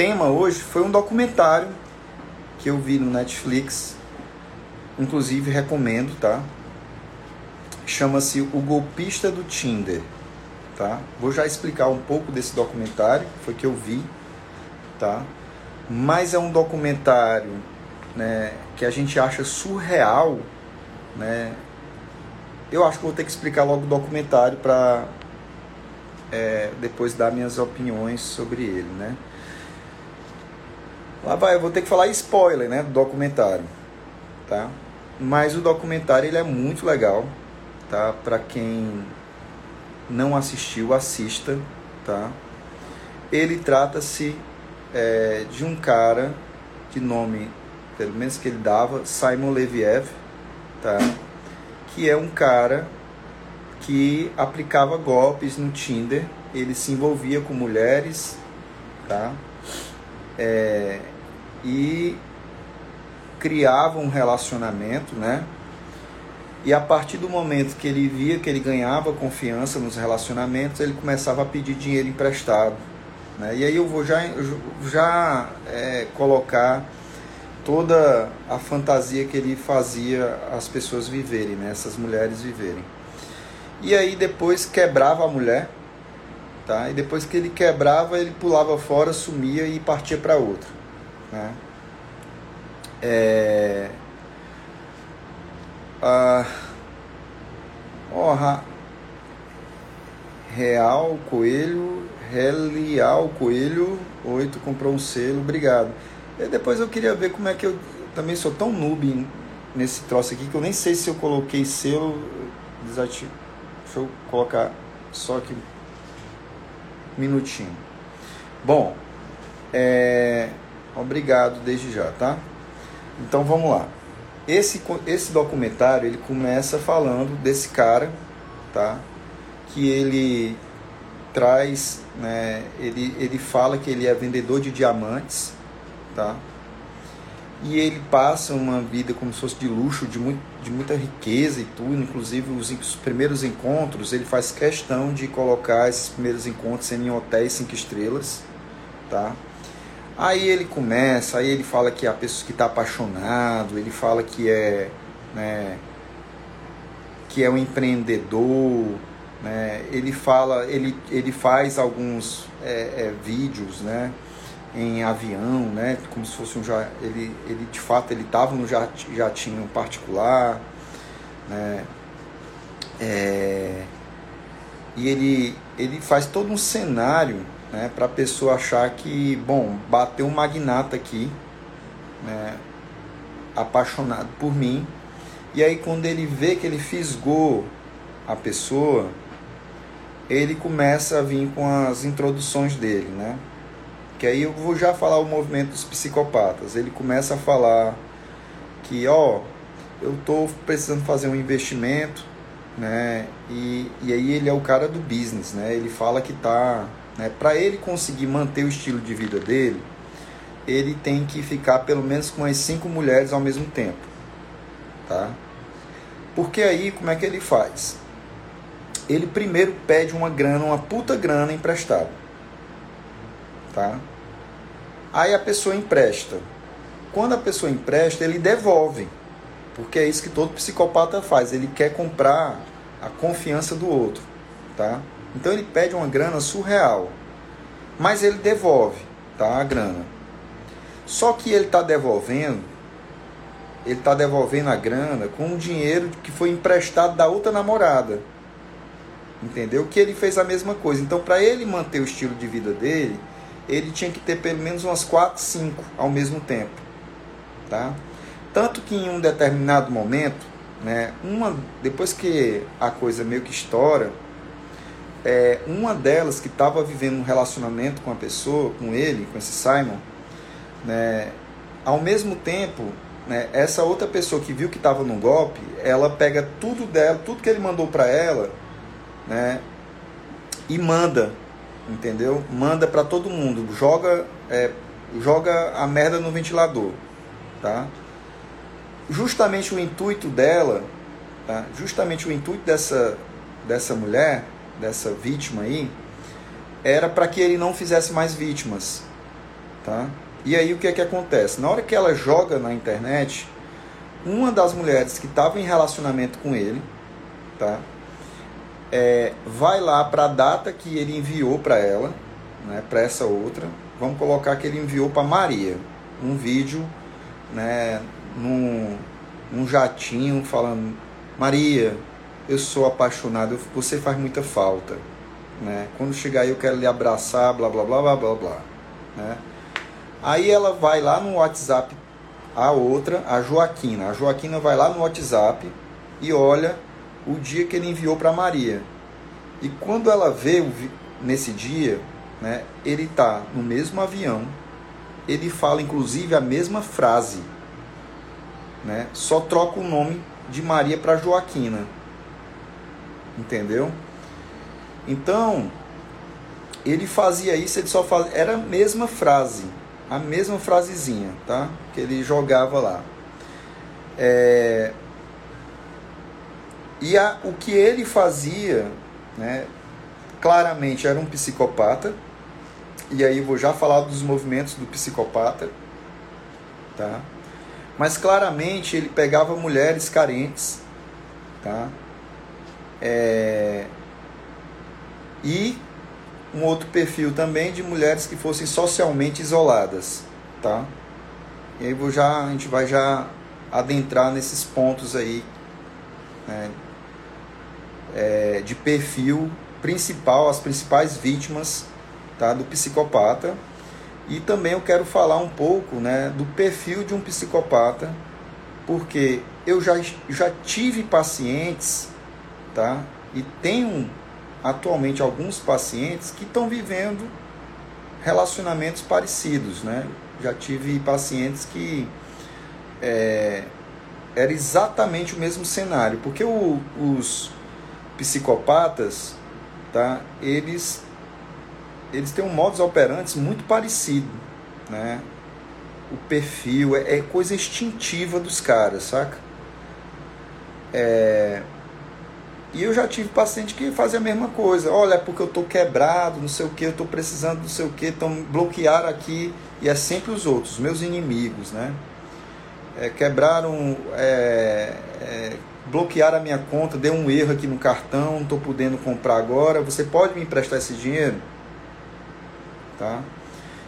tema hoje foi um documentário que eu vi no Netflix, inclusive recomendo, tá? Chama-se O Golpista do Tinder, tá? Vou já explicar um pouco desse documentário, foi que eu vi, tá? Mas é um documentário, né, que a gente acha surreal, né? Eu acho que vou ter que explicar logo o documentário para é, depois dar minhas opiniões sobre ele, né? Lá vai, eu vou ter que falar spoiler, né, do documentário, tá? Mas o documentário ele é muito legal, tá? Para quem não assistiu, assista, tá? Ele trata-se é, de um cara de nome, pelo menos que ele dava, Simon Leviev, tá? Que é um cara que aplicava golpes no Tinder, ele se envolvia com mulheres, tá? É, e criava um relacionamento, né? E a partir do momento que ele via que ele ganhava confiança nos relacionamentos, ele começava a pedir dinheiro emprestado. Né? E aí eu vou já, já é, colocar toda a fantasia que ele fazia as pessoas viverem, né? essas mulheres viverem. E aí depois quebrava a mulher, tá? E depois que ele quebrava, ele pulava fora, sumia e partia para outra, né? É... Ah... Oh, Real Coelho, Relial Coelho, oito comprou um selo, obrigado. E depois eu queria ver como é que eu também sou tão noob nesse troço aqui que eu nem sei se eu coloquei selo desativo. Deixa eu colocar só aqui minutinho. Bom, é, obrigado desde já, tá? Então vamos lá. Esse, esse documentário ele começa falando desse cara, tá? Que ele traz, né? Ele, ele fala que ele é vendedor de diamantes, tá? E ele passa uma vida como se fosse de luxo, de, muito, de muita riqueza e tudo, inclusive os, os, primeiros encontros, ele faz questão de colocar esses primeiros encontros em hotéis cinco estrelas, tá? Aí ele começa, aí ele fala que a pessoa que está apaixonado, ele fala que é, né, que é um empreendedor, né? Ele fala, ele, ele faz alguns é, é, vídeos, né? Em avião, né? Como se fosse um ele ele de fato ele estava no jatinho particular, né? É, e ele ele faz todo um cenário, né? Para a pessoa achar que bom bateu um magnata aqui, né? Apaixonado por mim. E aí quando ele vê que ele fisgou a pessoa, ele começa a vir com as introduções dele, né? Que aí eu vou já falar o movimento dos psicopatas. Ele começa a falar que, ó, eu tô precisando fazer um investimento, né? E, e aí ele é o cara do business, né? Ele fala que tá, né? Para ele conseguir manter o estilo de vida dele, ele tem que ficar pelo menos com as cinco mulheres ao mesmo tempo, tá? Porque aí como é que ele faz? Ele primeiro pede uma grana, uma puta grana emprestada, tá? Aí a pessoa empresta. Quando a pessoa empresta, ele devolve. Porque é isso que todo psicopata faz. Ele quer comprar a confiança do outro. Tá? Então ele pede uma grana surreal. Mas ele devolve tá? a grana. Só que ele está devolvendo, ele está devolvendo a grana com o dinheiro que foi emprestado da outra namorada. Entendeu? Que ele fez a mesma coisa. Então, para ele manter o estilo de vida dele, ele tinha que ter pelo menos umas 4, 5 ao mesmo tempo. Tá? Tanto que em um determinado momento, né, uma, depois que a coisa meio que estoura, é, uma delas que estava vivendo um relacionamento com a pessoa, com ele, com esse Simon, né, ao mesmo tempo, né, essa outra pessoa que viu que estava no golpe, ela pega tudo dela, tudo que ele mandou para ela, né, e manda entendeu? Manda para todo mundo, joga, é, joga a merda no ventilador, tá? Justamente o intuito dela, tá? Justamente o intuito dessa dessa mulher, dessa vítima aí, era para que ele não fizesse mais vítimas, tá? E aí o que é que acontece? Na hora que ela joga na internet, uma das mulheres que estava em relacionamento com ele, tá? É, vai lá para a data que ele enviou para ela, né, para essa outra. Vamos colocar que ele enviou para Maria um vídeo, né, num, num jatinho falando: Maria, eu sou apaixonado, você faz muita falta, né? Quando chegar aí eu quero lhe abraçar, blá blá blá blá blá blá, né? Aí ela vai lá no WhatsApp, a outra, a Joaquina. A Joaquina vai lá no WhatsApp e olha o dia que ele enviou para Maria. E quando ela vê nesse dia, né, ele está no mesmo avião, ele fala inclusive a mesma frase, né, só troca o nome de Maria para Joaquina. Entendeu? Então, ele fazia isso, ele só fazia, era a mesma frase, a mesma frasezinha, tá? Que ele jogava lá. É, e a, o que ele fazia, né, claramente era um psicopata. E aí vou já falar dos movimentos do psicopata, tá? Mas claramente ele pegava mulheres carentes, tá? É, e um outro perfil também de mulheres que fossem socialmente isoladas, tá? E aí vou já, a gente vai já adentrar nesses pontos aí né, é, de perfil principal, as principais vítimas tá, do psicopata. E também eu quero falar um pouco né, do perfil de um psicopata, porque eu já, já tive pacientes tá, e tenho atualmente alguns pacientes que estão vivendo relacionamentos parecidos, né? Já tive pacientes que é, era exatamente o mesmo cenário, porque o, os psicopatas, tá? Eles eles têm um modus operandi muito parecido, né? O perfil é, é coisa instintiva dos caras, saca? É, e eu já tive paciente que fazia a mesma coisa. Olha, é porque eu estou quebrado, não sei o que, eu estou precisando não sei o que, então bloquear aqui. E é sempre os outros, meus inimigos, né? É, quebraram, é, bloquearam a minha conta, deu um erro aqui no cartão, não estou podendo comprar agora. Você pode me emprestar esse dinheiro? Tá?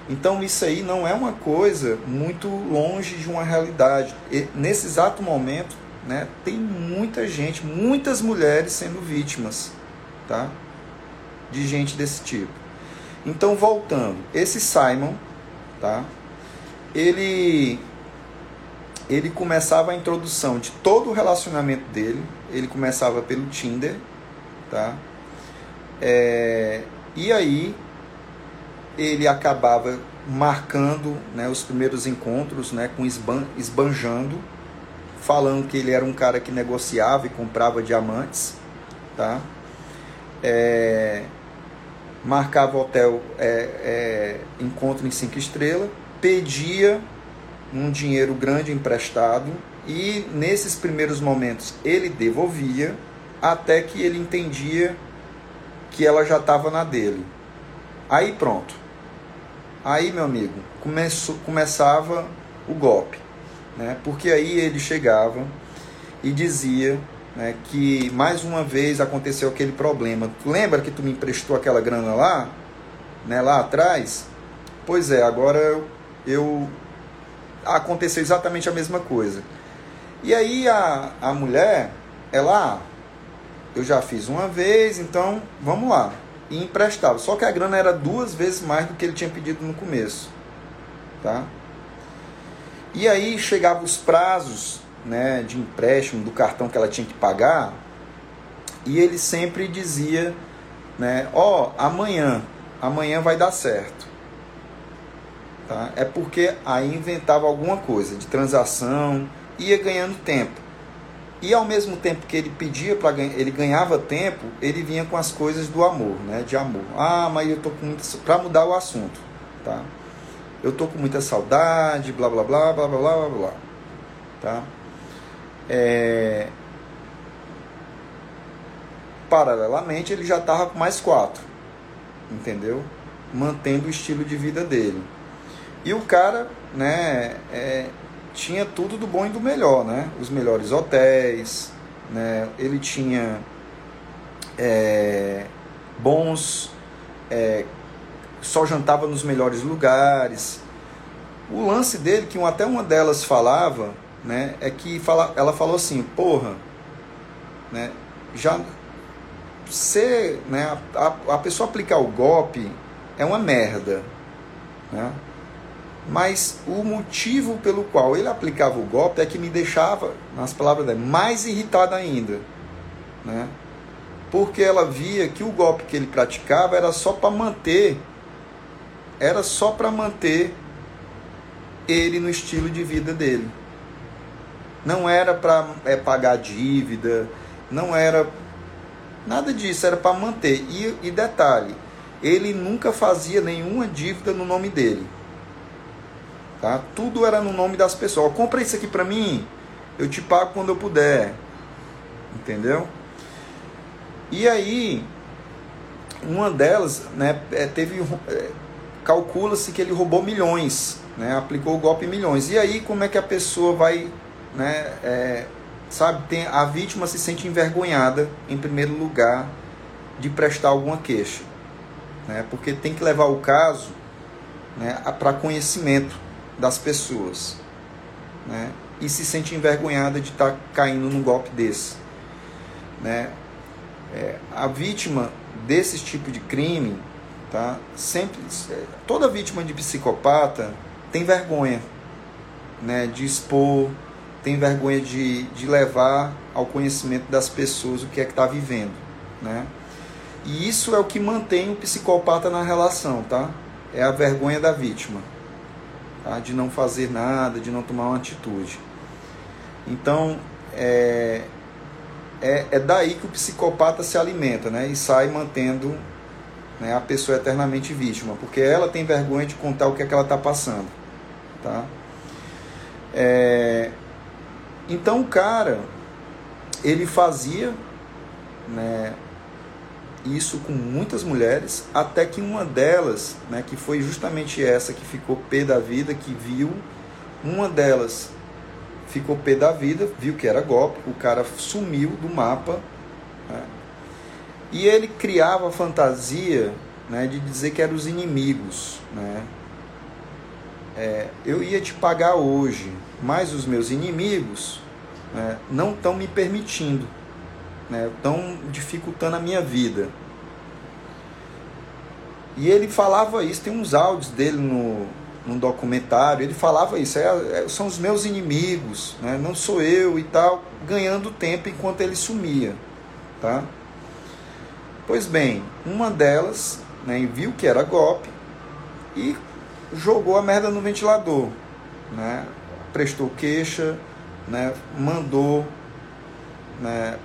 Então isso aí não é uma coisa muito longe de uma realidade. E, nesse exato momento né, tem muita gente, muitas mulheres sendo vítimas, tá? De gente desse tipo. Então, voltando, esse Simon, tá? Ele ele começava a introdução de todo o relacionamento dele, ele começava pelo Tinder, tá? É, e aí ele acabava marcando né, os primeiros encontros né, com esban, esbanjando falando que ele era um cara que negociava e comprava diamantes, tá? É, marcava hotel, é, é, encontro em cinco estrelas, pedia um dinheiro grande emprestado e nesses primeiros momentos ele devolvia até que ele entendia que ela já estava na dele. Aí pronto. Aí, meu amigo, começou, começava o golpe né? porque aí ele chegava e dizia né, que mais uma vez aconteceu aquele problema. Lembra que tu me emprestou aquela grana lá, né, lá atrás? Pois é, agora eu, eu aconteceu exatamente a mesma coisa. E aí a, a mulher, ela, ah, eu já fiz uma vez, então vamos lá. E emprestava. Só que a grana era duas vezes mais do que ele tinha pedido no começo. Tá? E aí chegavam os prazos né, de empréstimo do cartão que ela tinha que pagar, e ele sempre dizia, né, ó, oh, amanhã, amanhã vai dar certo. Tá? É porque aí inventava alguma coisa de transação, ia ganhando tempo. E ao mesmo tempo que ele pedia para ele ganhava tempo, ele vinha com as coisas do amor, né, de amor. Ah, mas eu tô com muito para mudar o assunto, tá? eu tô com muita saudade, blá blá blá blá blá blá blá, blá tá? É... Paralelamente, ele já tava com mais quatro, entendeu? Mantendo o estilo de vida dele. E o cara, né, é, tinha tudo do bom e do melhor, né? Os melhores hotéis, né? Ele tinha é, bons, é, só jantava nos melhores lugares. O lance dele, que até uma delas falava, né, é que fala, ela falou assim, porra, né, já ser, né, a, a pessoa aplicar o golpe é uma merda, né? Mas o motivo pelo qual ele aplicava o golpe é que me deixava, nas palavras dela, mais irritado ainda, né? Porque ela via que o golpe que ele praticava era só para manter era só para manter ele no estilo de vida dele. Não era para é, pagar dívida, não era nada disso, era para manter. E, e detalhe, ele nunca fazia nenhuma dívida no nome dele. Tá? Tudo era no nome das pessoas. Compra isso aqui para mim, eu te pago quando eu puder. Entendeu? E aí, uma delas, né, é, teve é, calcula-se que ele roubou milhões, né, aplicou o golpe em milhões. E aí, como é que a pessoa vai, né, é, sabe, tem, a vítima se sente envergonhada, em primeiro lugar, de prestar alguma queixa, né, porque tem que levar o caso né, para conhecimento das pessoas, né, e se sente envergonhada de estar tá caindo num golpe desse, né. É, a vítima desse tipo de crime, tá, sempre, toda vítima de psicopata tem vergonha, né, de expor tem vergonha de, de levar ao conhecimento das pessoas o que é que está vivendo, né? E isso é o que mantém o psicopata na relação, tá? É a vergonha da vítima, tá? De não fazer nada, de não tomar uma atitude. Então, é, é, é daí que o psicopata se alimenta, né? E sai mantendo né, a pessoa eternamente vítima, porque ela tem vergonha de contar o que é que ela está passando, tá? É, então o cara, ele fazia né, isso com muitas mulheres, até que uma delas, né, que foi justamente essa que ficou pé da vida, que viu, uma delas ficou pé da vida, viu que era golpe, o cara sumiu do mapa, né, e ele criava a fantasia né, de dizer que eram os inimigos. Né, é, eu ia te pagar hoje, mas os meus inimigos né, não estão me permitindo, estão né, dificultando a minha vida. E ele falava isso, tem uns áudios dele no, no documentário, ele falava isso, é, é, são os meus inimigos, né, não sou eu e tal, ganhando tempo enquanto ele sumia. Tá? Pois bem, uma delas né, viu que era golpe e jogou a merda no ventilador. Né? Prestou queixa, né? mandou né,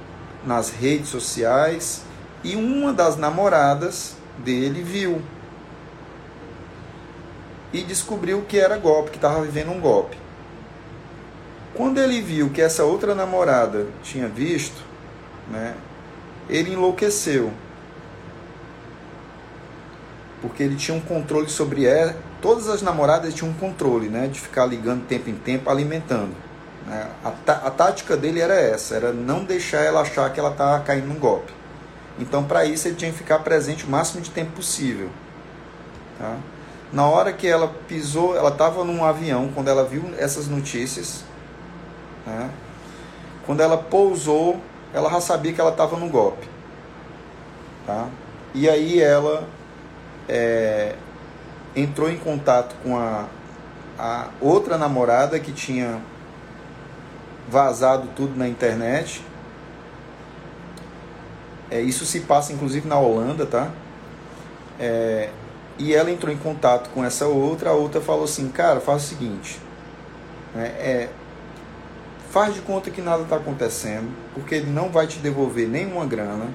nas redes sociais e uma das namoradas dele viu e descobriu que era golpe, que estava vivendo um golpe. Quando ele viu que essa outra namorada tinha visto, né, ele enlouqueceu porque ele tinha um controle sobre ela. Todas as namoradas tinham um controle, né? De ficar ligando tempo em tempo, alimentando. Né? A, tática dele era essa, era não deixar ela achar que ela estava caindo num golpe. Então, para isso, ele tinha que ficar presente o máximo de tempo possível. Tá? Na hora que ela pisou, ela estava num avião, quando ela viu essas notícias, né? quando ela pousou, ela já sabia que ela estava no golpe. Tá? E aí ela é, entrou em contato com a, a outra namorada que tinha vazado tudo na internet. É, isso se passa inclusive na Holanda, tá? É, e ela entrou em contato com essa outra, a outra falou assim, cara, faz o seguinte, né, é, faz de conta que nada está acontecendo, porque ele não vai te devolver nenhuma grana,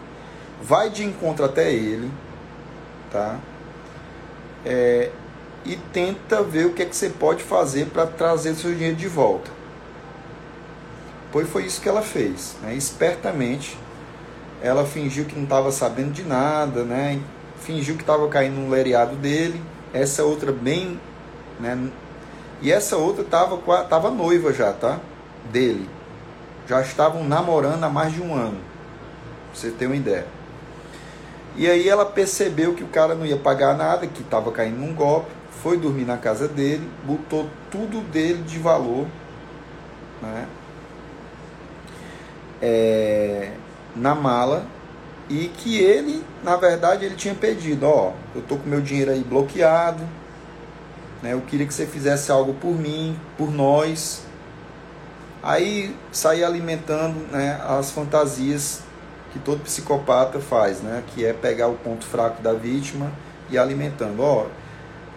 vai de encontro até ele, tá? é, e tenta ver o que é que você pode fazer para trazer seu dinheiro de volta. Pois foi isso que ela fez, né? espertamente. Ela fingiu que não estava sabendo de nada, né? fingiu que estava caindo no lereado dele. Essa outra bem né? E essa outra tava, tava noiva já, tá? Dele. Já estavam namorando há mais de um ano. Pra você ter uma ideia. E aí ela percebeu que o cara não ia pagar nada, que estava caindo num golpe, foi dormir na casa dele, botou tudo dele de valor, né? É, na mala e que ele, na verdade, ele tinha pedido, ó, eu tô com meu dinheiro aí bloqueado, né? Eu queria que você fizesse algo por mim, por nós. Aí sair alimentando, né, as fantasias que todo psicopata faz, né? Que é pegar o ponto fraco da vítima e alimentando. Ó,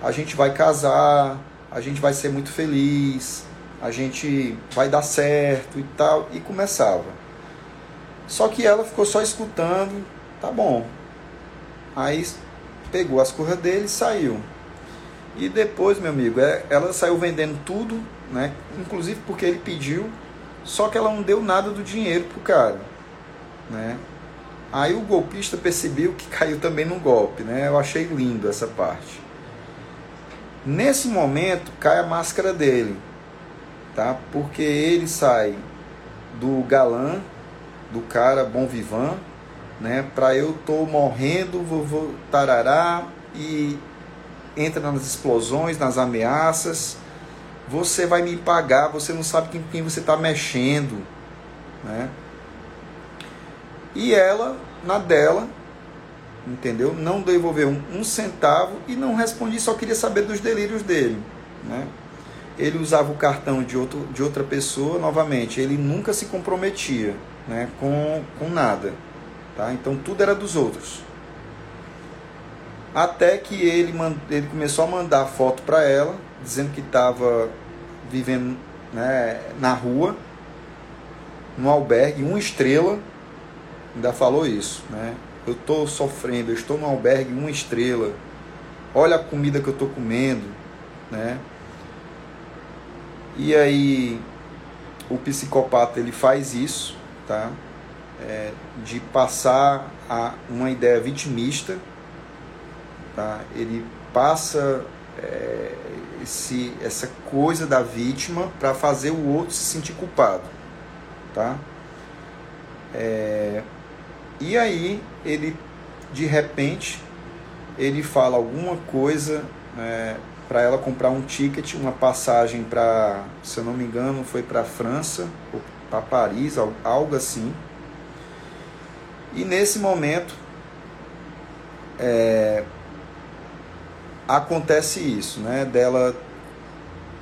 a gente vai casar, a gente vai ser muito feliz, a gente vai dar certo e tal. E começava. Só que ela ficou só escutando, tá bom. Aí pegou as coisas dele e saiu. E depois, meu amigo, é, ela saiu vendendo tudo, né? Inclusive porque ele pediu, só que ela não deu nada do dinheiro pro cara né? Aí o golpista percebeu que caiu também no golpe, né? Eu achei lindo essa parte. Nesse momento cai a máscara dele, tá? Porque ele sai do galã, do cara bom vivan, né? Para eu tô morrendo, vou, vou tarará e entra nas explosões, nas ameaças. Você vai me pagar, você não sabe com quem você está mexendo, né? E ela, na dela, entendeu? Não devolveu um, um, centavo e não respondi, só queria saber dos delírios dele, né? Ele usava o cartão de, outro, de outra pessoa, novamente, ele nunca se comprometia né, com, com nada, tá? Então tudo era dos outros. Até que ele, ele começou a mandar foto para ela, dizendo que estava vivendo né, na rua, no albergue, uma estrela, ainda falou isso, né? Eu estou sofrendo, eu estou no albergue uma estrela. Olha a comida que eu estou comendo, né? E aí o psicopata ele faz isso, tá? É, de passar a uma ideia vitimista, tá? Ele passa é, esse, essa coisa da vítima para fazer o outro se sentir culpado, tá? É, e aí ele, de repente, ele fala alguma coisa é, para ela comprar um ticket, uma passagem para, se eu não me engano, foi para França ou para Paris, algo assim. E nesse momento é, acontece isso, né? Dela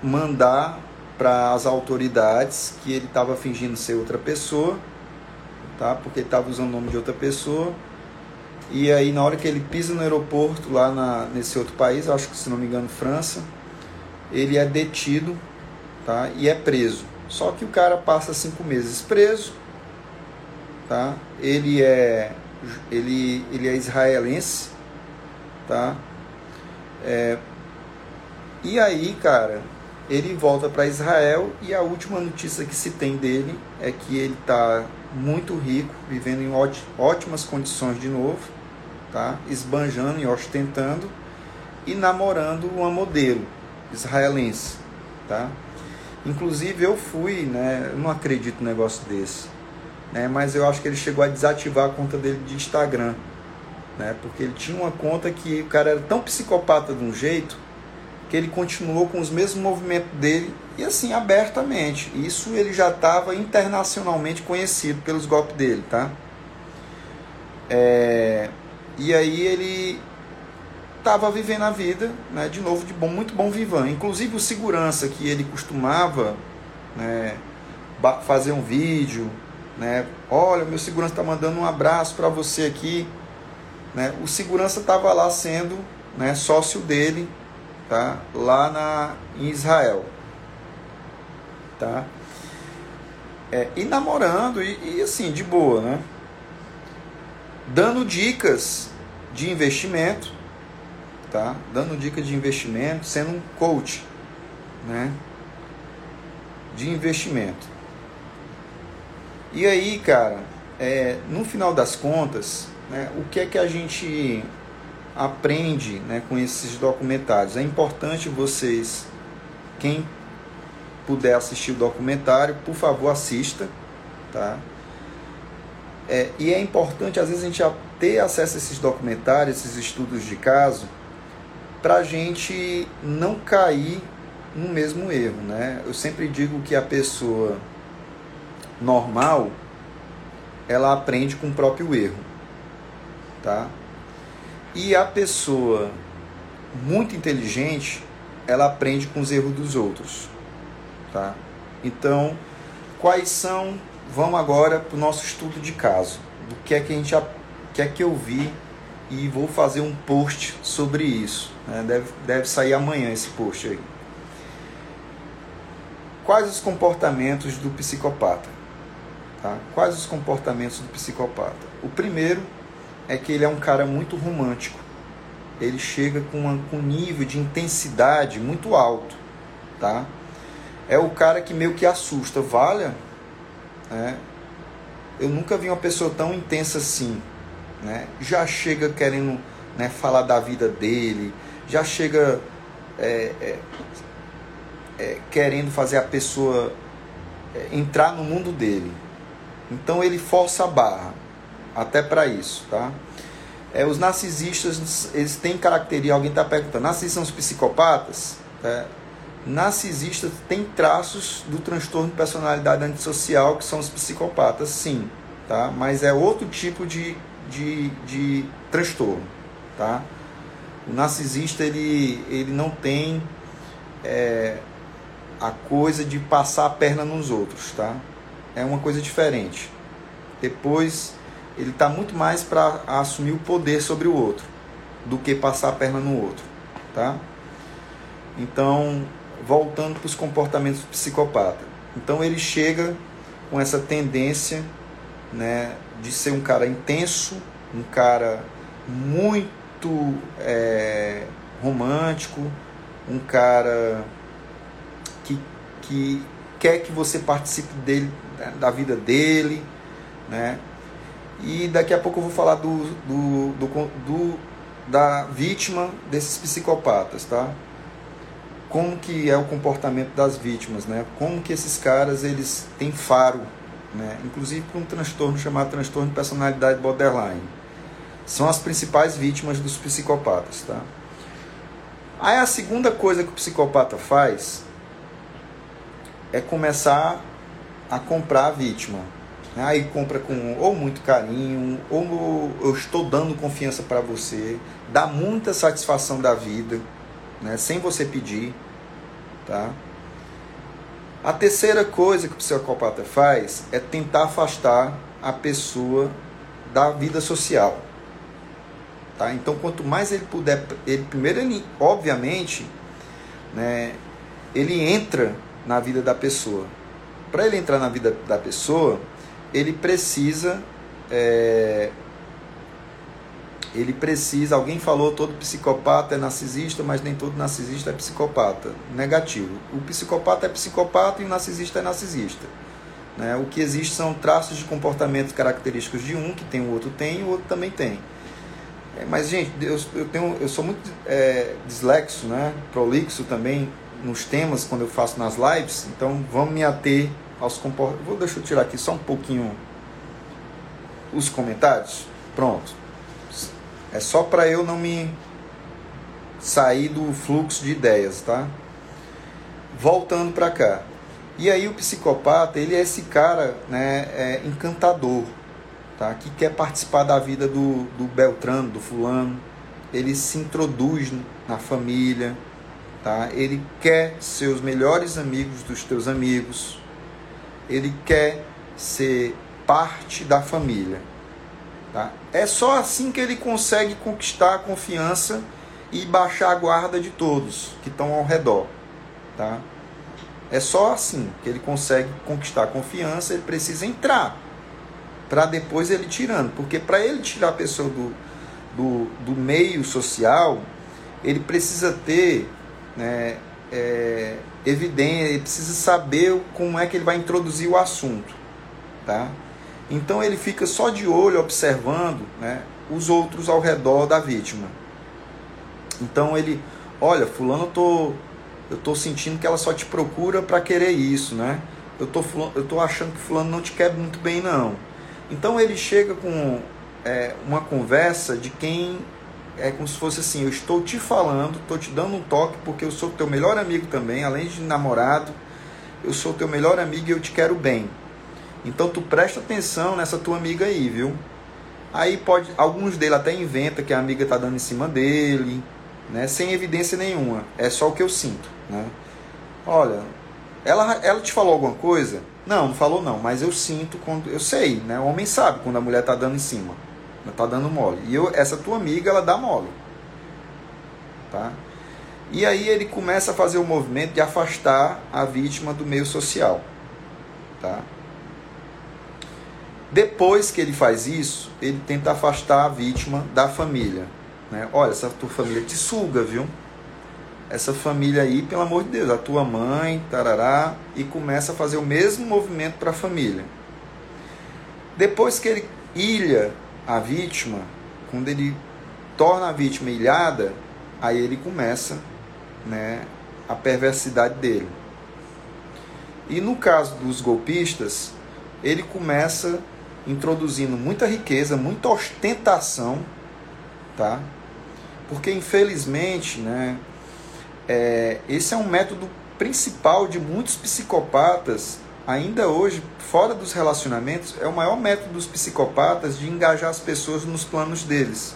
mandar para as autoridades que ele estava fingindo ser outra pessoa tá? Porque ele estava usando o nome de outra pessoa. E aí na hora que ele pisa no aeroporto lá na, nesse outro país, acho que se não me engano França, ele é detido, tá? E é preso. Só que o cara passa cinco meses preso, tá? Ele é ele ele é israelense, tá? É, e aí, cara, ele volta para Israel e a última notícia que se tem dele é que ele está muito rico, vivendo em ótimas condições de novo, tá? esbanjando e ostentando e namorando uma modelo israelense. Tá? Inclusive eu fui, né, eu não acredito no negócio desse, né, mas eu acho que ele chegou a desativar a conta dele de Instagram, né, porque ele tinha uma conta que o cara era tão psicopata de um jeito que ele continuou com os mesmos movimentos dele e assim abertamente. Isso ele já estava internacionalmente conhecido pelos golpes dele, tá? É, e aí ele estava vivendo a vida, né, de novo de bom, muito bom vivão. Inclusive o segurança que ele costumava, né, fazer um vídeo, né, olha meu segurança está mandando um abraço para você aqui, né, o segurança estava lá sendo, né, sócio dele tá? Lá na, em Israel, tá? É, e namorando, e, e assim, de boa, né? Dando dicas de investimento, tá? Dando dicas de investimento, sendo um coach, né? De investimento. E aí, cara, é, no final das contas, né, o que é que a gente aprende né, com esses documentários. É importante vocês, quem puder assistir o documentário, por favor assista, tá? É, e é importante às vezes a gente ter acesso a esses documentários, esses estudos de caso, para a gente não cair no mesmo erro, né? Eu sempre digo que a pessoa normal ela aprende com o próprio erro, tá? E a pessoa muito inteligente, ela aprende com os erros dos outros, tá? Então, quais são? Vamos agora para o nosso estudo de caso. Do que é que a gente que é que eu vi e vou fazer um post sobre isso. Né? Deve, deve sair amanhã esse post aí. Quais os comportamentos do psicopata? Tá? Quais os comportamentos do psicopata? O primeiro é que ele é um cara muito romântico. Ele chega com, uma, com um nível de intensidade muito alto. Tá? É o cara que meio que assusta. Valha, né? eu nunca vi uma pessoa tão intensa assim. Né? Já chega querendo né, falar da vida dele, já chega é, é, é, querendo fazer a pessoa é, entrar no mundo dele. Então ele força a barra, até para isso, tá? É, os narcisistas, eles têm característica, alguém está perguntando, narcisistas são os psicopatas? É, narcisistas têm traços do transtorno de personalidade antissocial, que são os psicopatas, sim, tá? Mas é outro tipo de, de, de transtorno, tá? O narcisista, ele, ele não tem é, a coisa de passar a perna nos outros, tá? É uma coisa diferente. Depois, ele está muito mais para assumir o poder sobre o outro do que passar a perna no outro, tá? Então, voltando para os comportamentos do psicopata. Então, ele chega com essa tendência, né, de ser um cara intenso, um cara muito é, romântico, um cara que, que quer que você participe dele, da vida dele, né? E daqui a pouco eu vou falar do, do, do, do da vítima desses psicopatas, tá? Como que é o comportamento das vítimas, né? Como que esses caras eles têm faro, né? Inclusive com um transtorno chamado transtorno de personalidade borderline. São as principais vítimas dos psicopatas, tá? Aí a segunda coisa que o psicopata faz é começar a comprar a vítima. Aí compra com ou muito carinho, ou eu estou dando confiança para você, dá muita satisfação da vida, né, sem você pedir, tá? A terceira coisa que o psicopata faz é tentar afastar a pessoa da vida social. Tá? Então, quanto mais ele puder, ele primeiro ele, obviamente, né, ele entra na vida da pessoa. Para ele entrar na vida da pessoa, ele precisa é, ele precisa, alguém falou todo psicopata é narcisista, mas nem todo narcisista é psicopata. Negativo. O psicopata é psicopata e o narcisista é narcisista. Né? O que existe são traços de comportamento característicos de um, que tem o outro tem e o outro também tem. É, mas, gente, eu, eu, tenho, eu sou muito é, dislexo, né? prolixo também nos temas quando eu faço nas lives, então vamos me ater aos comportamentos. Vou deixar eu tirar aqui só um pouquinho os comentários. Pronto. É só para eu não me sair do fluxo de ideias, tá? Voltando para cá. E aí o psicopata, ele é esse cara, né, é encantador, tá? Que quer participar da vida do, do Beltrano, do fulano. Ele se introduz na família, tá? Ele quer ser os melhores amigos dos teus amigos. Ele quer ser parte da família. Tá? É só assim que ele consegue conquistar a confiança e baixar a guarda de todos que estão ao redor. Tá? É só assim que ele consegue conquistar a confiança, ele precisa entrar para depois ele tirando. Porque para ele tirar a pessoa do, do, do meio social, ele precisa ter né, é, evidência, ele precisa saber como é que ele vai introduzir o assunto, tá? Então ele fica só de olho observando, né, os outros ao redor da vítima. Então ele, olha, fulano eu tô eu tô sentindo que ela só te procura para querer isso, né? Eu tô, eu tô achando que fulano não te quer muito bem não. Então ele chega com é, uma conversa de quem é como se fosse assim, eu estou te falando, estou te dando um toque porque eu sou teu melhor amigo também, além de namorado, eu sou teu melhor amigo e eu te quero bem. Então tu presta atenção nessa tua amiga aí, viu? Aí pode, alguns dele até inventa que a amiga tá dando em cima dele, né? Sem evidência nenhuma. É só o que eu sinto, né? Olha, ela, ela te falou alguma coisa? Não, não falou não, mas eu sinto quando eu sei, né? O homem sabe quando a mulher tá dando em cima, tá dando mole. E eu, essa tua amiga, ela dá mole, tá? E aí ele começa a fazer o movimento de afastar a vítima do meio social, tá? Depois que ele faz isso, ele tenta afastar a vítima da família. Né? Olha, essa tua família te suga, viu? Essa família aí, pelo amor de Deus, a tua mãe, tarará, e começa a fazer o mesmo movimento para a família. Depois que ele ilha a vítima, quando ele torna a vítima ilhada, aí ele começa né, a perversidade dele. E no caso dos golpistas, ele começa introduzindo muita riqueza, muita ostentação, tá? Porque infelizmente, né, é, esse é um método principal de muitos psicopatas, ainda hoje, fora dos relacionamentos, é o maior método dos psicopatas de engajar as pessoas nos planos deles,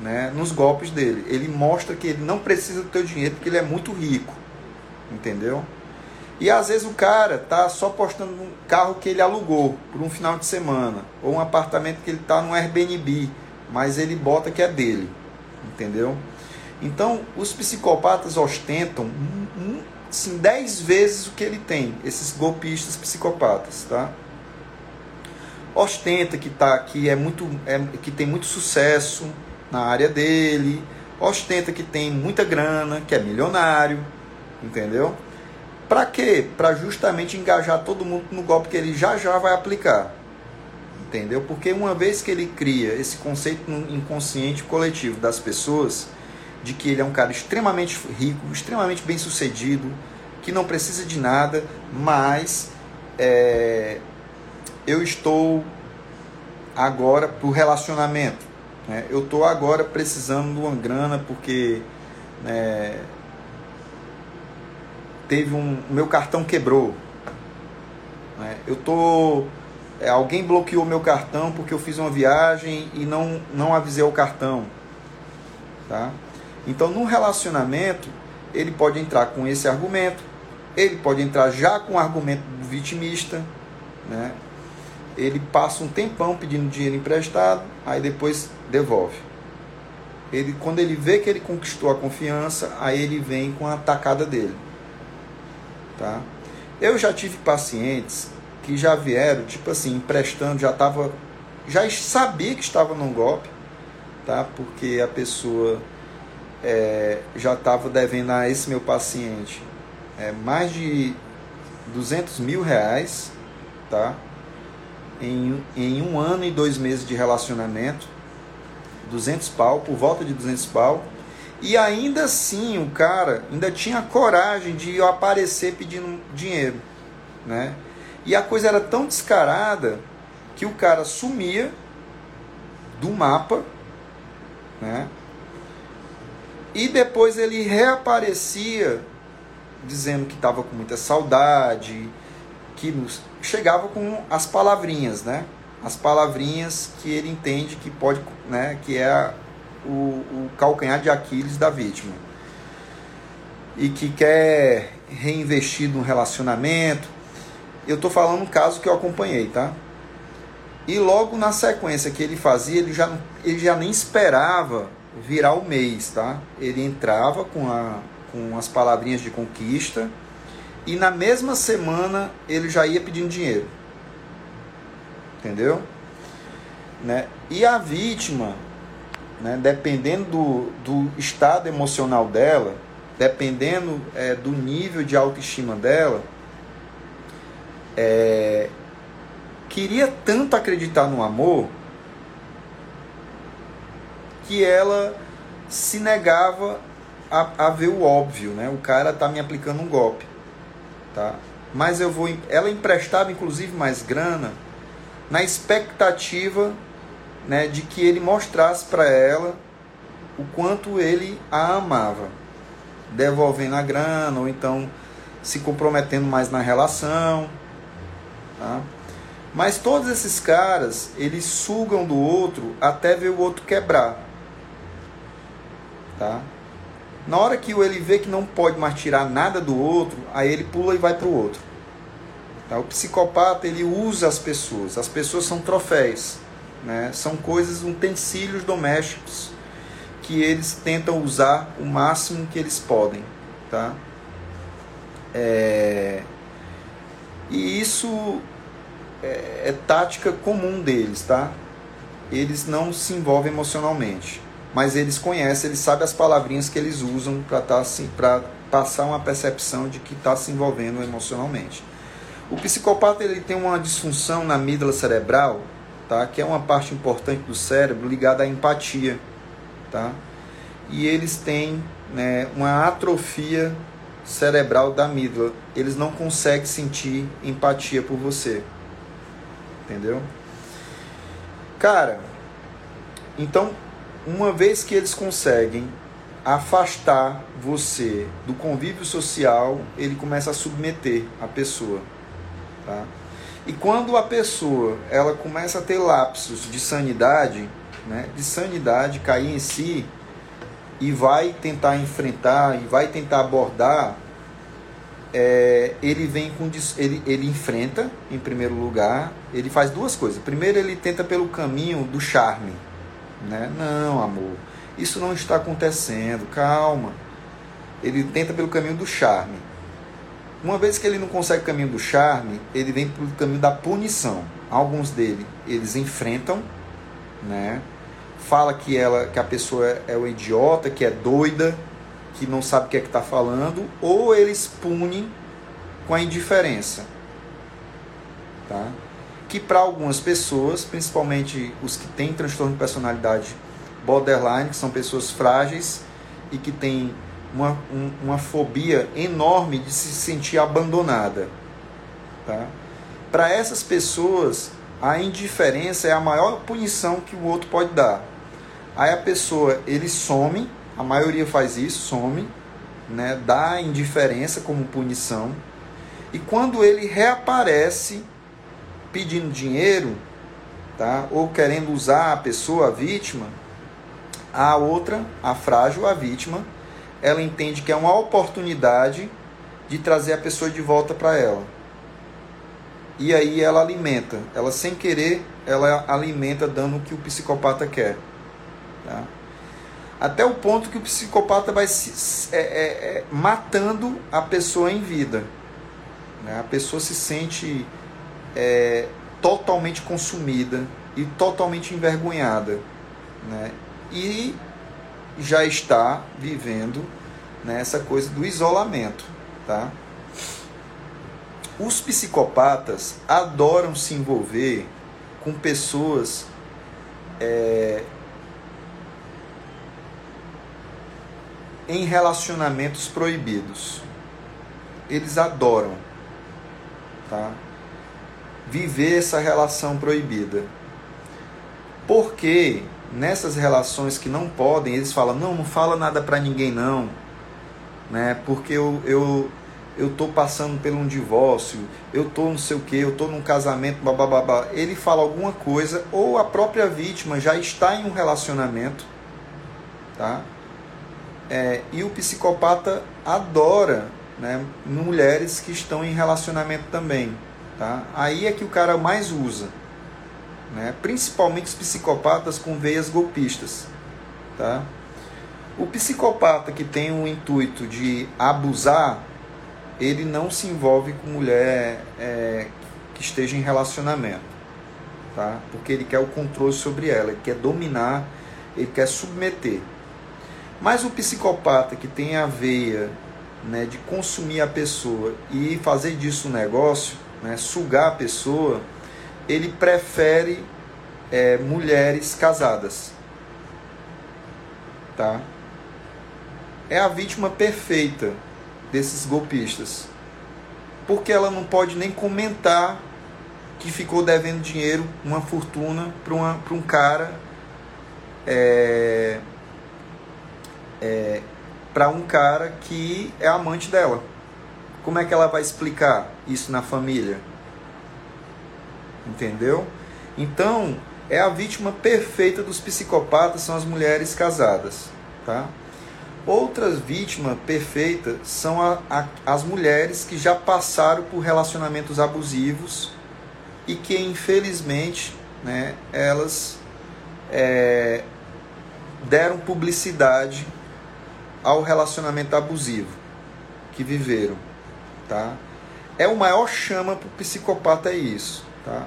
né, nos golpes dele. Ele mostra que ele não precisa do teu dinheiro porque ele é muito rico, entendeu? E às vezes o cara tá só postando um carro que ele alugou por um final de semana, ou um apartamento que ele tá no Airbnb, mas ele bota que é dele, entendeu? Então, os psicopatas ostentam um, assim, 10 vezes o que ele tem, esses golpistas psicopatas, tá? Ostenta que tá que é muito é, que tem muito sucesso na área dele, ostenta que tem muita grana, que é milionário, entendeu? Para quê? Para justamente engajar todo mundo no golpe que ele já já vai aplicar. Entendeu? Porque uma vez que ele cria esse conceito inconsciente coletivo das pessoas, de que ele é um cara extremamente rico, extremamente bem sucedido, que não precisa de nada, mas é, eu estou agora para o relacionamento. Né? Eu estou agora precisando de uma grana porque né, teve um. meu cartão quebrou. Né? Eu tô. É, alguém bloqueou meu cartão porque eu fiz uma viagem e não, não avisei o cartão. Tá? Então, no relacionamento, ele pode entrar com esse argumento, ele pode entrar já com o argumento vitimista, né? ele passa um tempão pedindo dinheiro emprestado, aí depois devolve. Ele, quando ele vê que ele conquistou a confiança, aí ele vem com a atacada dele. Tá? Eu já tive pacientes que já vieram, tipo assim, emprestando, já estava, já sabia que estava num golpe, tá? Porque a pessoa é, já estava devendo a esse meu paciente é, mais de 200 mil reais, tá? Em, em um ano e dois meses de relacionamento, 200 pau, por volta de 200 pau, e ainda assim o cara ainda tinha coragem de aparecer pedindo dinheiro, né? E a coisa era tão descarada que o cara sumia do mapa, né? E depois ele reaparecia dizendo que estava com muita saudade, que nos... chegava com as palavrinhas, né? As palavrinhas que ele entende que pode, né? Que é o, o calcanhar de Aquiles da vítima e que quer reinvestir no relacionamento. Eu estou falando um caso que eu acompanhei, tá? E logo na sequência que ele fazia, ele já, ele já nem esperava virar o mês, tá? Ele entrava com, a, com as palavrinhas de conquista e na mesma semana ele já ia pedindo dinheiro. Entendeu? Né? E a vítima, né, dependendo do, do estado emocional dela, dependendo é, do nível de autoestima dela, é, queria tanto acreditar no amor que ela se negava a, a ver o óbvio, né? O cara tá me aplicando um golpe, tá? Mas eu vou, ela emprestava inclusive mais grana na expectativa, né, de que ele mostrasse para ela o quanto ele a amava, devolvendo a grana ou então se comprometendo mais na relação, tá? Mas todos esses caras, eles sugam do outro até ver o outro quebrar. Tá? Na hora que ele vê que não pode mais tirar nada do outro, aí ele pula e vai para o outro. Tá? O psicopata ele usa as pessoas. As pessoas são troféus, né? São coisas, utensílios domésticos que eles tentam usar o máximo que eles podem, tá? É... E isso é, é tática comum deles, tá? Eles não se envolvem emocionalmente, mas eles conhecem, eles sabem as palavrinhas que eles usam para tá, assim, passar uma percepção de que está se envolvendo emocionalmente. O psicopata ele tem uma disfunção na amígdala cerebral, tá? Que é uma parte importante do cérebro ligada à empatia, tá? E eles têm né, uma atrofia cerebral da amígdala. Eles não conseguem sentir empatia por você. Entendeu? Cara, então, uma vez que eles conseguem afastar você do convívio social, ele começa a submeter a pessoa, tá? E quando a pessoa ela começa a ter lapsos de sanidade, né, de sanidade, cair em si e vai tentar enfrentar e vai tentar abordar é, ele vem com ele, ele enfrenta em primeiro lugar ele faz duas coisas. Primeiro ele tenta pelo caminho do charme né não amor isso não está acontecendo calma. Ele tenta pelo caminho do charme uma vez que ele não consegue o caminho do charme ele vem pelo caminho da punição alguns dele eles enfrentam né fala que ela que a pessoa é, é o idiota que é doida que não sabe o que é que está falando, ou eles punem com a indiferença. Tá? Que para algumas pessoas, principalmente os que têm transtorno de personalidade borderline, que são pessoas frágeis e que têm uma, um, uma fobia enorme de se sentir abandonada. Tá? Para essas pessoas, a indiferença é a maior punição que o outro pode dar. Aí a pessoa, ele some a maioria faz isso, some, né, dá indiferença como punição. E quando ele reaparece pedindo dinheiro, tá, ou querendo usar a pessoa, a vítima, a outra, a frágil, a vítima, ela entende que é uma oportunidade de trazer a pessoa de volta para ela. E aí ela alimenta, ela sem querer, ela alimenta dando o que o psicopata quer. Tá? até o ponto que o psicopata vai se, é, é, é, matando a pessoa em vida. Né? A pessoa se sente é, totalmente consumida e totalmente envergonhada. Né? E já está vivendo né, coisa do isolamento. Tá? Os psicopatas adoram se envolver com pessoas é, em relacionamentos proibidos. Eles adoram, tá? Viver essa relação proibida. Porque nessas relações que não podem, eles falam: "Não, não fala nada para ninguém não", né? Porque eu eu eu tô passando por um divórcio, eu tô não sei o que, eu tô num casamento, babá. Ele fala alguma coisa ou a própria vítima já está em um relacionamento, tá? É, e o psicopata adora né, mulheres que estão em relacionamento também. Tá? Aí é que o cara mais usa. Né? Principalmente os psicopatas com veias golpistas. Tá? O psicopata que tem o intuito de abusar, ele não se envolve com mulher é, que esteja em relacionamento. Tá? Porque ele quer o controle sobre ela, ele quer dominar, ele quer submeter. Mas o psicopata que tem a veia né, de consumir a pessoa e fazer disso um negócio, né, sugar a pessoa, ele prefere é, mulheres casadas. Tá? é a vítima perfeita desses golpistas. Porque ela não pode nem comentar que ficou devendo dinheiro, uma fortuna, para um cara. É, é, para um cara que é amante dela. Como é que ela vai explicar isso na família? Entendeu? Então, é a vítima perfeita dos psicopatas são as mulheres casadas, tá? Outras vítimas perfeitas são a, a, as mulheres que já passaram por relacionamentos abusivos e que infelizmente, né, elas é, deram publicidade ao relacionamento abusivo que viveram, tá? É o maior chama para o psicopata é isso, tá?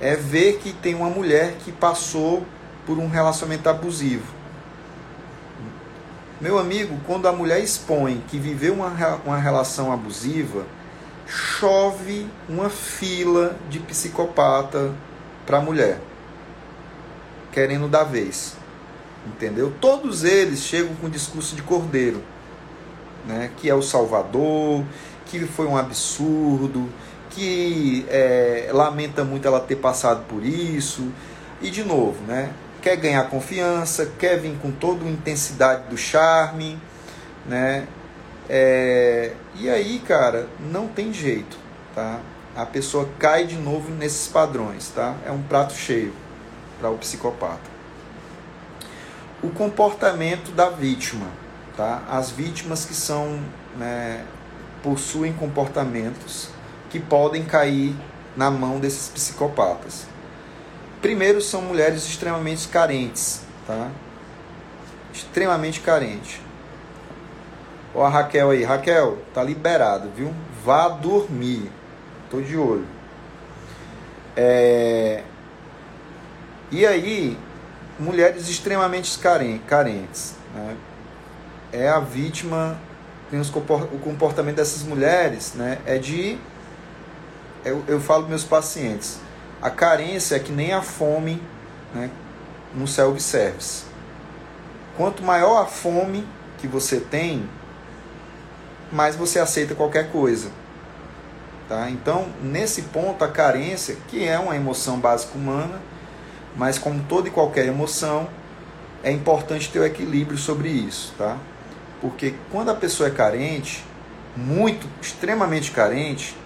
É ver que tem uma mulher que passou por um relacionamento abusivo. Meu amigo, quando a mulher expõe que viveu uma, uma relação abusiva, chove uma fila de psicopata para a mulher, querendo dar vez entendeu? Todos eles chegam com o discurso de cordeiro, né? que é o Salvador, que foi um absurdo, que é, lamenta muito ela ter passado por isso, e de novo, né? quer ganhar confiança, quer vir com toda a intensidade do charme, né? É, e aí, cara, não tem jeito, tá? A pessoa cai de novo nesses padrões, tá? É um prato cheio para o psicopata o comportamento da vítima. Tá? As vítimas que são né, possuem comportamentos que podem cair na mão desses psicopatas. Primeiro são mulheres extremamente carentes, tá? Extremamente carentes. Ó a Raquel aí, Raquel, tá liberado, viu? Vá dormir. Tô de olho. É... E aí, mulheres extremamente carentes. Né? É a vítima, tem os, o comportamento dessas mulheres né? é de. Eu, eu falo meus pacientes, a carência é que nem a fome né? no self-service. Quanto maior a fome que você tem, mais você aceita qualquer coisa. Tá? Então, nesse ponto, a carência, que é uma emoção básica humana, mas como toda e qualquer emoção, é importante ter o equilíbrio sobre isso, tá? Porque quando a pessoa é carente, muito, extremamente carente,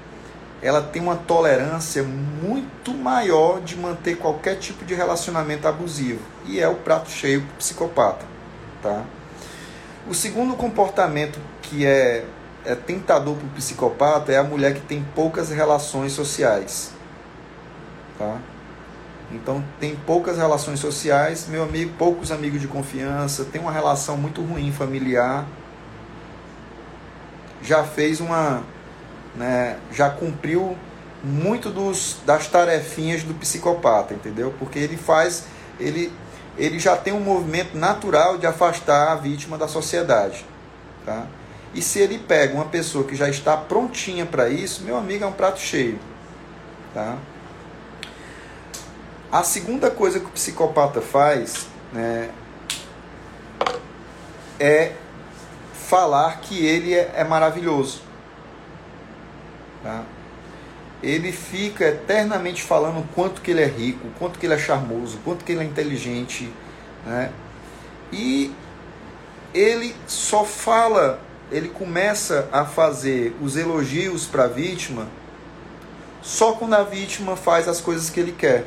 ela tem uma tolerância muito maior de manter qualquer tipo de relacionamento abusivo. E é o prato cheio do psicopata, tá? O segundo comportamento que é, é tentador para o psicopata é a mulher que tem poucas relações sociais, tá? Então tem poucas relações sociais, meu amigo, poucos amigos de confiança, tem uma relação muito ruim familiar. Já fez uma, né, já cumpriu muito dos, das tarefinhas do psicopata, entendeu? Porque ele faz, ele, ele já tem um movimento natural de afastar a vítima da sociedade, tá? E se ele pega uma pessoa que já está prontinha para isso, meu amigo, é um prato cheio, tá? A segunda coisa que o psicopata faz né, é falar que ele é, é maravilhoso. Tá? Ele fica eternamente falando o quanto que ele é rico, o quanto que ele é charmoso, o quanto que ele é inteligente. Né? E ele só fala, ele começa a fazer os elogios para a vítima só quando a vítima faz as coisas que ele quer.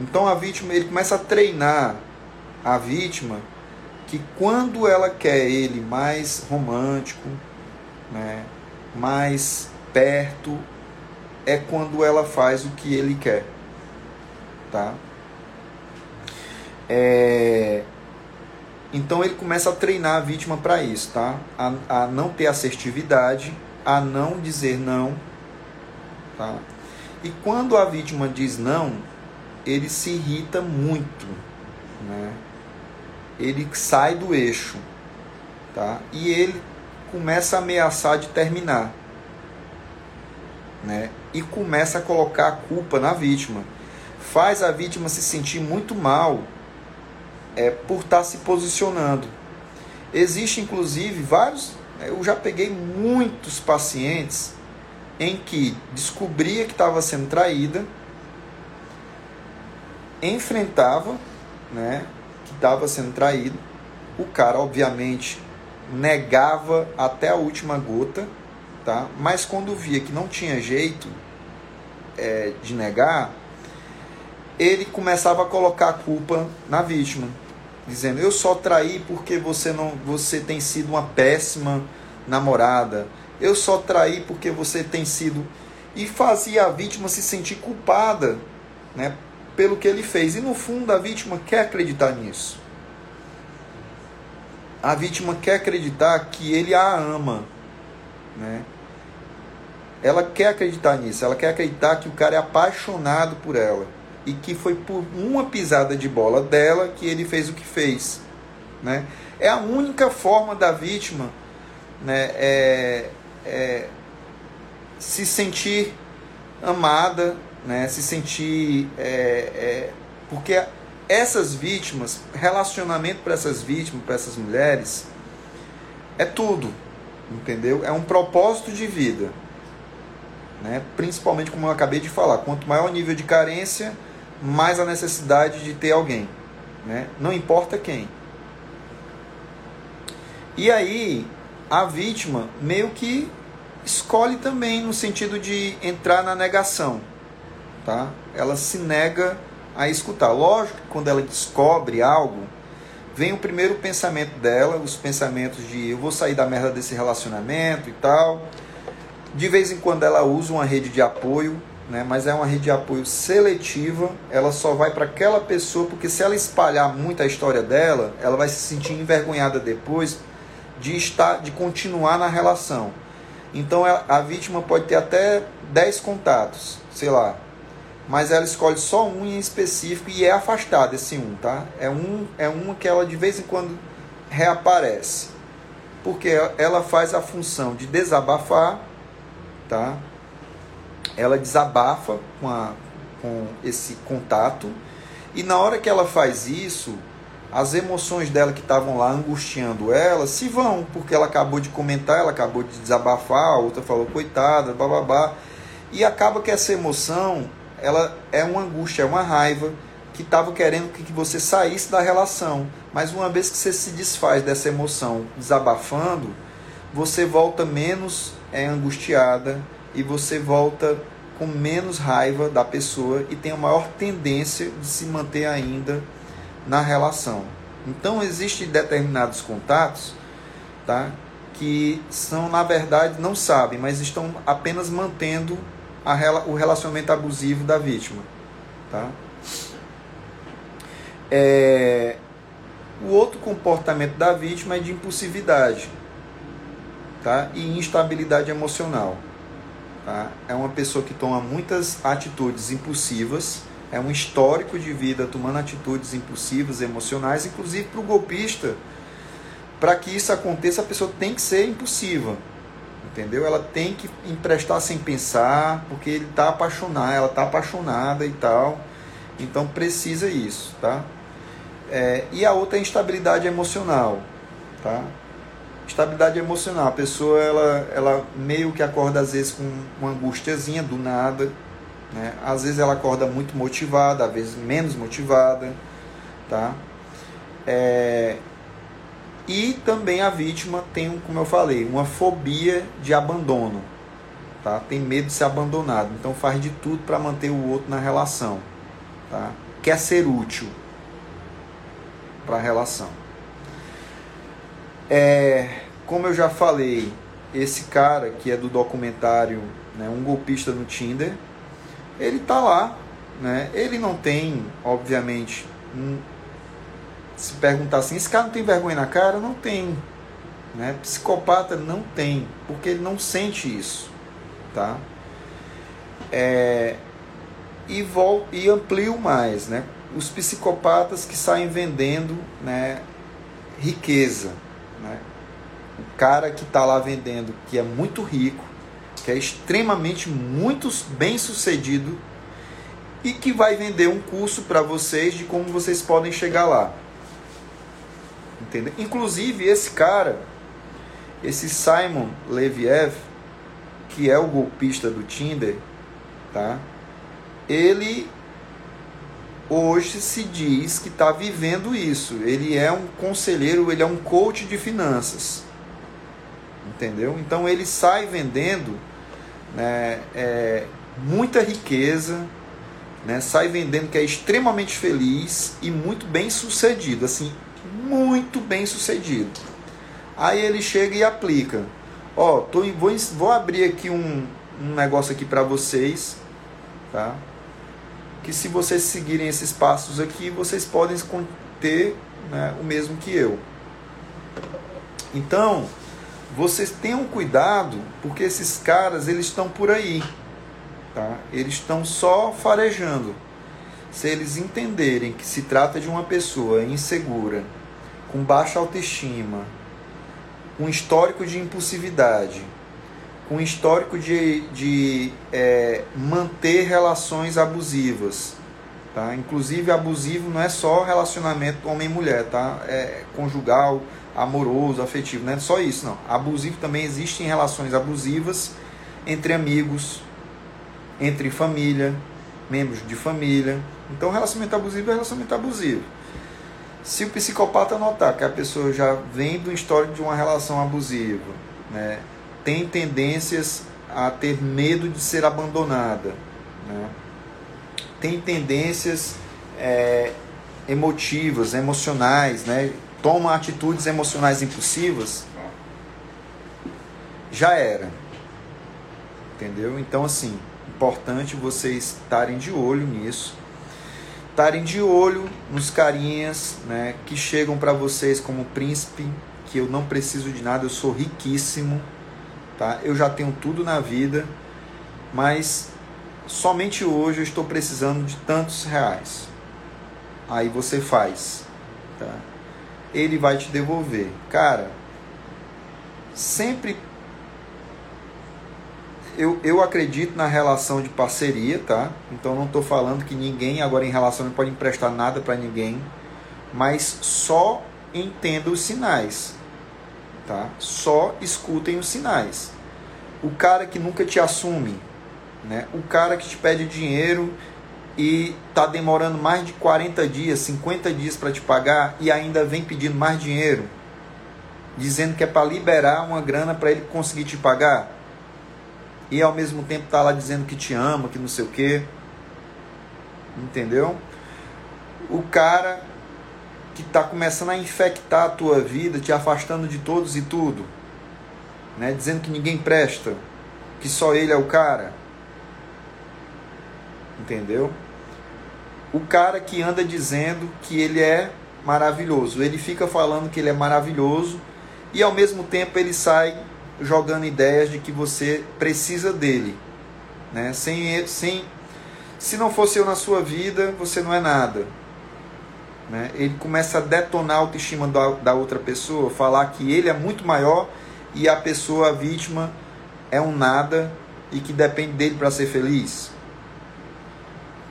Então a vítima, ele começa a treinar a vítima que quando ela quer ele mais romântico, né, mais perto, é quando ela faz o que ele quer, tá? É... Então ele começa a treinar a vítima para isso, tá? A, a não ter assertividade, a não dizer não, tá? E quando a vítima diz não, ele se irrita muito, né? Ele sai do eixo, tá? E ele começa a ameaçar de terminar, né? E começa a colocar a culpa na vítima. Faz a vítima se sentir muito mal é, por estar tá se posicionando. Existe inclusive vários, eu já peguei muitos pacientes em que descobria que estava sendo traída, enfrentava, né, que estava sendo traído. O cara, obviamente, negava até a última gota, tá? Mas quando via que não tinha jeito é, de negar, ele começava a colocar a culpa na vítima, dizendo: "Eu só traí porque você não, você tem sido uma péssima namorada. Eu só traí porque você tem sido e fazia a vítima se sentir culpada, né, pelo que ele fez. E no fundo a vítima quer acreditar nisso. A vítima quer acreditar que ele a ama, né? Ela quer acreditar nisso, ela quer acreditar que o cara é apaixonado por ela e que foi por uma pisada de bola dela que ele fez o que fez, né? É a única forma da vítima, né, é, é se sentir amada, né, se sentir é, é, porque essas vítimas, relacionamento para essas vítimas, para essas mulheres, é tudo, entendeu? É um propósito de vida. Né? Principalmente como eu acabei de falar, quanto maior o nível de carência, mais a necessidade de ter alguém, né? Não importa quem. E aí a vítima meio que escolhe também no sentido de entrar na negação, tá? Ela se nega a escutar. Lógico que quando ela descobre algo, vem o primeiro pensamento dela, os pensamentos de eu vou sair da merda desse relacionamento e tal. De vez em quando ela usa uma rede de apoio, né, mas é uma rede de apoio seletiva. Ela só vai para aquela pessoa, porque se ela espalhar muito a história dela, ela vai se sentir envergonhada depois de estar, de continuar na relação. Então a vítima pode ter até 10 contatos, sei lá, mas ela escolhe só um em específico e é afastada esse um, tá? É um, é um que ela de vez em quando reaparece. Porque ela faz a função de desabafar, tá? Ela desabafa com, a, com esse contato e na hora que ela faz isso, as emoções dela que estavam lá angustiando ela se vão, porque ela acabou de comentar, ela acabou de desabafar, a outra falou coitada, bababá. E acaba que essa emoção ela é uma angústia, é uma raiva que estava querendo que você saísse da relação. Mas uma vez que você se desfaz dessa emoção desabafando, você volta menos é, angustiada e você volta com menos raiva da pessoa e tem a maior tendência de se manter ainda na relação. Então existem determinados contatos, tá, que são na verdade não sabem, mas estão apenas mantendo a, o relacionamento abusivo da vítima. Tá? É, o outro comportamento da vítima é de impulsividade tá? e instabilidade emocional. Tá? É uma pessoa que toma muitas atitudes impulsivas, é um histórico de vida tomando atitudes impulsivas, emocionais, inclusive para o golpista. Para que isso aconteça, a pessoa tem que ser impulsiva entendeu? Ela tem que emprestar sem pensar, porque ele está apaixonado, ela está apaixonada e tal. Então precisa isso, tá? É, e a outra é instabilidade emocional, tá? Estabilidade emocional, a pessoa ela, ela meio que acorda às vezes com uma angustiazinha do nada, né? Às vezes ela acorda muito motivada, às vezes menos motivada, tá? É, e também a vítima tem, como eu falei, uma fobia de abandono. Tá? Tem medo de ser abandonado. Então faz de tudo para manter o outro na relação. Tá? Quer ser útil para a relação. É, como eu já falei, esse cara que é do documentário né, Um Golpista no Tinder, ele tá lá. Né? Ele não tem, obviamente, um, se perguntar assim, esse cara não tem vergonha na cara? Não tem. Né? Psicopata não tem, porque ele não sente isso. Tá? É, e, vol, e amplio mais, né? os psicopatas que saem vendendo né, riqueza. Né? O cara que está lá vendendo, que é muito rico, que é extremamente muito bem sucedido e que vai vender um curso para vocês de como vocês podem chegar lá Entendeu? Inclusive esse cara, esse Simon Leviev, que é o golpista do Tinder, tá? Ele hoje se diz que está vivendo isso. Ele é um conselheiro, ele é um coach de finanças. Entendeu? Então ele sai vendendo né, é, muita riqueza, né, sai vendendo que é extremamente feliz e muito bem sucedido. Assim, muito bem sucedido. Aí ele chega e aplica. Ó, tô, vou, vou abrir aqui um, um negócio aqui para vocês, tá? Que se vocês seguirem esses passos aqui, vocês podem ter né, o mesmo que eu. Então, vocês tenham cuidado, porque esses caras eles estão por aí, tá? Eles estão só farejando. Se eles entenderem que se trata de uma pessoa insegura, com baixa autoestima, com histórico de impulsividade, com histórico de, de é, manter relações abusivas. Tá? Inclusive, abusivo não é só relacionamento homem-mulher, tá? é conjugal, amoroso, afetivo, não é só isso, não. Abusivo também existe em relações abusivas entre amigos, entre família, membros de família. Então, relacionamento abusivo é relacionamento abusivo. Se o psicopata notar que a pessoa já vem do histórico de uma relação abusiva, né, tem tendências a ter medo de ser abandonada, né, tem tendências é, emotivas, emocionais, né, toma atitudes emocionais impulsivas, já era. Entendeu? Então, assim, importante vocês estarem de olho nisso estarem de olho nos carinhas né, que chegam para vocês como príncipe, que eu não preciso de nada, eu sou riquíssimo, tá? eu já tenho tudo na vida, mas somente hoje eu estou precisando de tantos reais. Aí você faz, tá? ele vai te devolver. Cara, sempre eu, eu acredito na relação de parceria, tá? Então não estou falando que ninguém agora em relação não pode emprestar nada para ninguém, mas só entenda os sinais, tá? Só escutem os sinais. O cara que nunca te assume, né? O cara que te pede dinheiro e tá demorando mais de 40 dias, 50 dias para te pagar e ainda vem pedindo mais dinheiro, dizendo que é para liberar uma grana para ele conseguir te pagar e ao mesmo tempo tá lá dizendo que te ama, que não sei o quê. Entendeu? O cara que está começando a infectar a tua vida, te afastando de todos e tudo, né? dizendo que ninguém presta, que só ele é o cara. Entendeu? O cara que anda dizendo que ele é maravilhoso, ele fica falando que ele é maravilhoso e ao mesmo tempo ele sai jogando ideias de que você precisa dele. Né? Sem, sem, se não fosse eu na sua vida, você não é nada. Né? Ele começa a detonar a autoestima da, da outra pessoa, falar que ele é muito maior e a pessoa, a vítima, é um nada e que depende dele para ser feliz.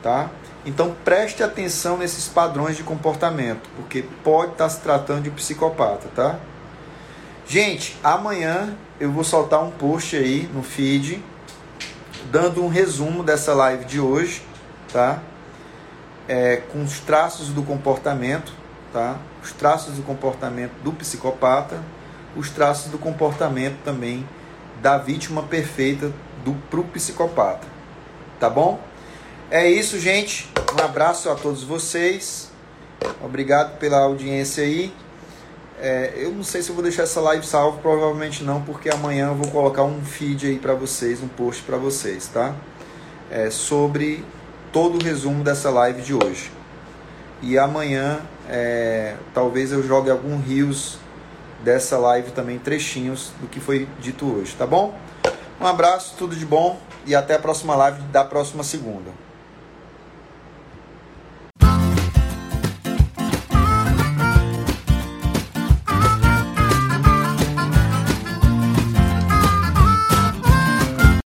Tá? Então preste atenção nesses padrões de comportamento, porque pode estar se tratando de um psicopata, tá? Gente, amanhã eu vou soltar um post aí no feed dando um resumo dessa live de hoje, tá? É, com os traços do comportamento, tá? Os traços do comportamento do psicopata, os traços do comportamento também da vítima perfeita do pro psicopata, tá bom? É isso, gente. Um abraço a todos vocês. Obrigado pela audiência aí. É, eu não sei se eu vou deixar essa live salva, provavelmente não, porque amanhã eu vou colocar um feed aí para vocês, um post para vocês, tá? É, sobre todo o resumo dessa live de hoje. E amanhã, é, talvez eu jogue algum rios dessa live também, trechinhos do que foi dito hoje, tá bom? Um abraço, tudo de bom e até a próxima live da próxima segunda.